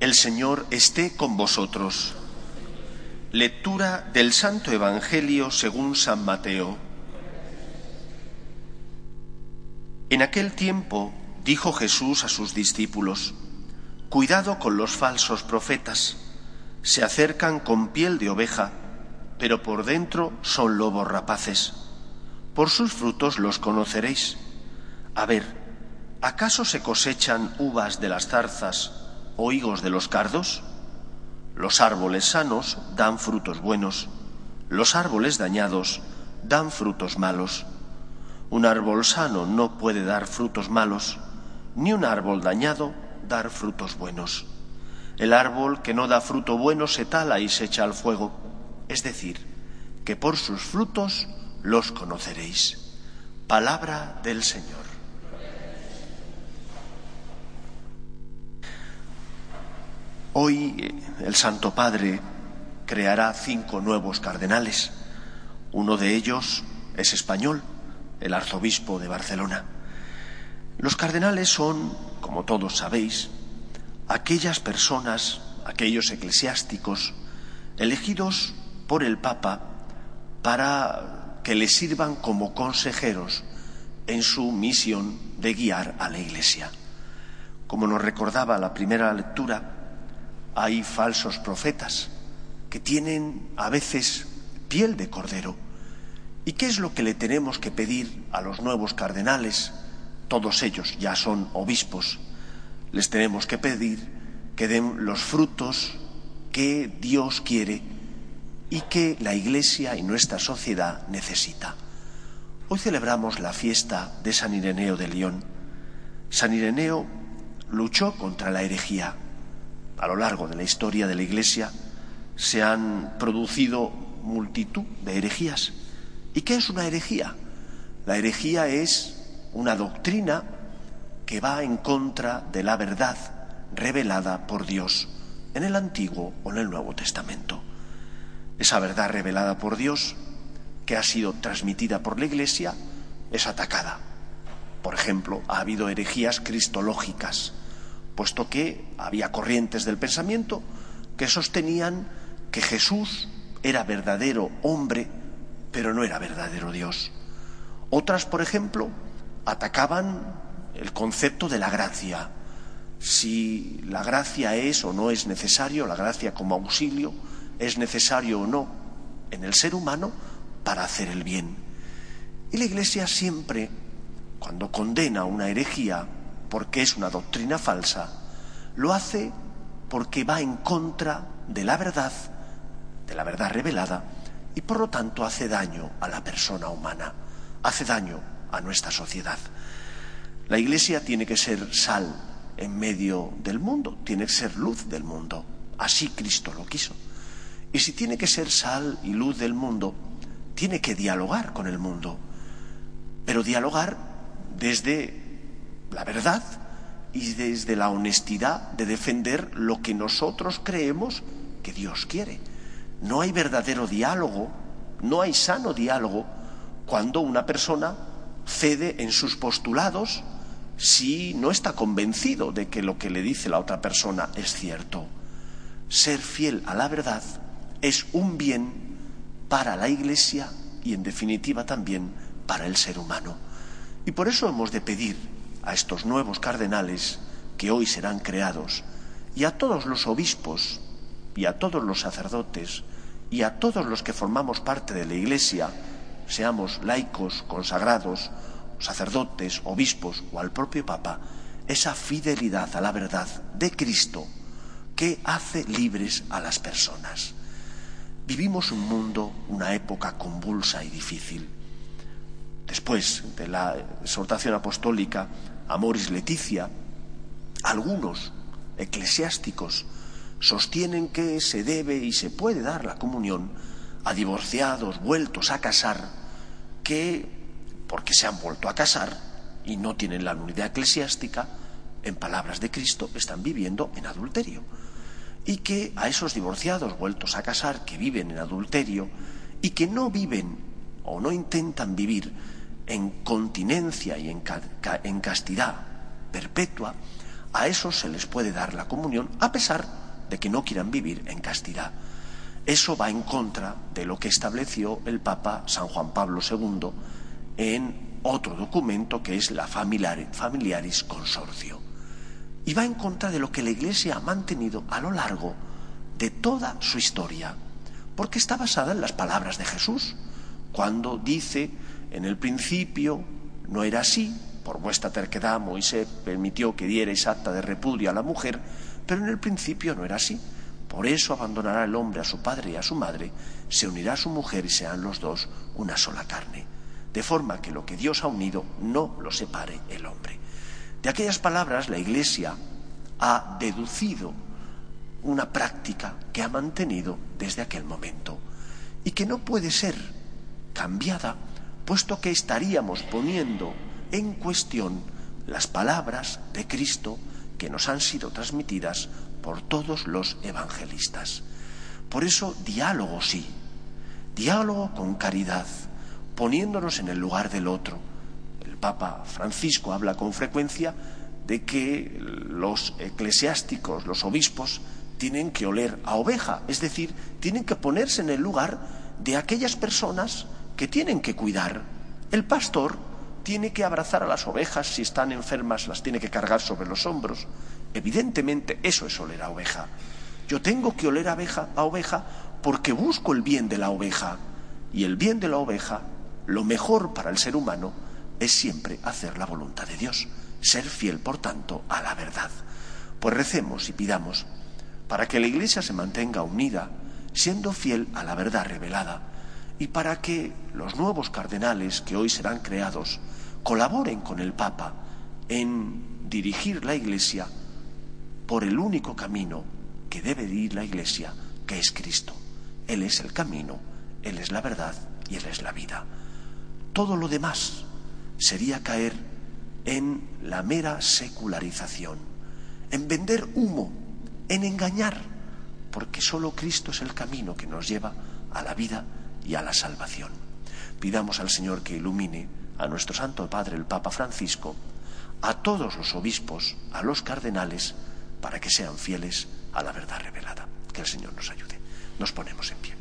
El Señor esté con vosotros. Lectura del Santo Evangelio según San Mateo. En aquel tiempo dijo Jesús a sus discípulos, Cuidado con los falsos profetas. Se acercan con piel de oveja, pero por dentro son lobos rapaces. Por sus frutos los conoceréis. A ver, ¿acaso se cosechan uvas de las zarzas o higos de los cardos? Los árboles sanos dan frutos buenos, los árboles dañados dan frutos malos. Un árbol sano no puede dar frutos malos, ni un árbol dañado dar frutos buenos. El árbol que no da fruto bueno se tala y se echa al fuego, es decir, que por sus frutos los conoceréis. Palabra del Señor. Hoy el Santo Padre creará cinco nuevos cardenales. Uno de ellos es español, el arzobispo de Barcelona. Los cardenales son, como todos sabéis, aquellas personas, aquellos eclesiásticos, elegidos por el Papa para que le sirvan como consejeros en su misión de guiar a la Iglesia. Como nos recordaba la primera lectura, hay falsos profetas que tienen a veces piel de cordero. ¿Y qué es lo que le tenemos que pedir a los nuevos cardenales? Todos ellos ya son obispos. Les tenemos que pedir que den los frutos que Dios quiere y que la Iglesia y nuestra sociedad necesita. Hoy celebramos la fiesta de San Ireneo de León. San Ireneo luchó contra la herejía, a lo largo de la historia de la Iglesia se han producido multitud de herejías. ¿Y qué es una herejía? La herejía es una doctrina que va en contra de la verdad revelada por Dios en el Antiguo o en el Nuevo Testamento. Esa verdad revelada por Dios, que ha sido transmitida por la Iglesia, es atacada. Por ejemplo, ha habido herejías cristológicas, puesto que había corrientes del pensamiento que sostenían que Jesús era verdadero hombre, pero no era verdadero Dios. Otras, por ejemplo, atacaban el concepto de la gracia, si la gracia es o no es necesario, la gracia como auxilio, es necesario o no en el ser humano para hacer el bien. Y la Iglesia siempre, cuando condena una herejía, porque es una doctrina falsa, lo hace porque va en contra de la verdad, de la verdad revelada, y por lo tanto hace daño a la persona humana, hace daño a nuestra sociedad. La Iglesia tiene que ser sal en medio del mundo, tiene que ser luz del mundo. Así Cristo lo quiso. Y si tiene que ser sal y luz del mundo, tiene que dialogar con el mundo. Pero dialogar desde la verdad y desde la honestidad de defender lo que nosotros creemos que Dios quiere. No hay verdadero diálogo, no hay sano diálogo cuando una persona cede en sus postulados si no está convencido de que lo que le dice la otra persona es cierto. Ser fiel a la verdad es un bien para la Iglesia y en definitiva también para el ser humano. Y por eso hemos de pedir a estos nuevos cardenales que hoy serán creados y a todos los obispos y a todos los sacerdotes y a todos los que formamos parte de la Iglesia, seamos laicos, consagrados, sacerdotes, obispos o al propio Papa, esa fidelidad a la verdad de Cristo que hace libres a las personas. Vivimos un mundo, una época convulsa y difícil después de la exhortación apostólica Amoris Leticia, algunos eclesiásticos sostienen que se debe y se puede dar la comunión a divorciados vueltos a casar que, porque se han vuelto a casar y no tienen la unidad eclesiástica, en palabras de Cristo, están viviendo en adulterio. Y que a esos divorciados vueltos a casar que viven en adulterio y que no viven o no intentan vivir en continencia y en, castidad perpetua, A esos se les puede dar la comunión a pesar de que no quieran vivir en castidad. Eso va en contra de lo que estableció el Papa San Juan Pablo II en otro documento que es la Familiaris Consorcio. Y va en contra de lo que la Iglesia ha mantenido a lo largo de toda su historia, porque está basada en las palabras de Jesús, cuando dice, en el principio no era así, por vuestra terquedad Moisés permitió que dierais acta de repudio a la mujer, pero en el principio no era así. Por eso abandonará el hombre a su padre y a su madre, se unirá a su mujer y sean los dos una sola carne. De forma que lo que Dios ha unido no lo separe el hombre. De aquellas palabras la Iglesia ha deducido una práctica que ha mantenido desde aquel momento y que no puede ser cambiada, puesto que estaríamos poniendo en cuestión las palabras de Cristo que nos han sido transmitidas por todos los evangelistas. Por eso, diálogo sí, diálogo con caridad, poniéndonos en el lugar del otro. El Papa Francisco habla con frecuencia de que los eclesiásticos, los obispos, tienen que oler a oveja, es decir, tienen que ponerse en el lugar de aquellas personas que tienen que cuidar. El pastor tiene que abrazar a las ovejas si están enfermas, las tiene que cargar sobre los hombros. Evidentemente eso es oler a oveja. Yo tengo que oler a oveja, a oveja porque busco el bien de la oveja. Y el bien de la oveja, lo mejor para el ser humano, es siempre hacer la voluntad de Dios, ser fiel, por tanto, a la verdad. Pues recemos y pidamos para que la Iglesia se mantenga unida, siendo fiel a la verdad revelada, y para que los nuevos cardenales que hoy serán creados colaboren con el Papa en dirigir la Iglesia por el único camino que debe ir la Iglesia, que es Cristo. Él es el camino, Él es la verdad y Él es la vida. Todo lo demás sería caer en la mera secularización, en vender humo, en engañar, porque solo Cristo es el camino que nos lleva a la vida y a la salvación. Pidamos al Señor que ilumine a nuestro Santo Padre, el Papa Francisco, a todos los obispos, a los cardenales, para que sean fieles a la verdad revelada. Que el Señor nos ayude. Nos ponemos en pie.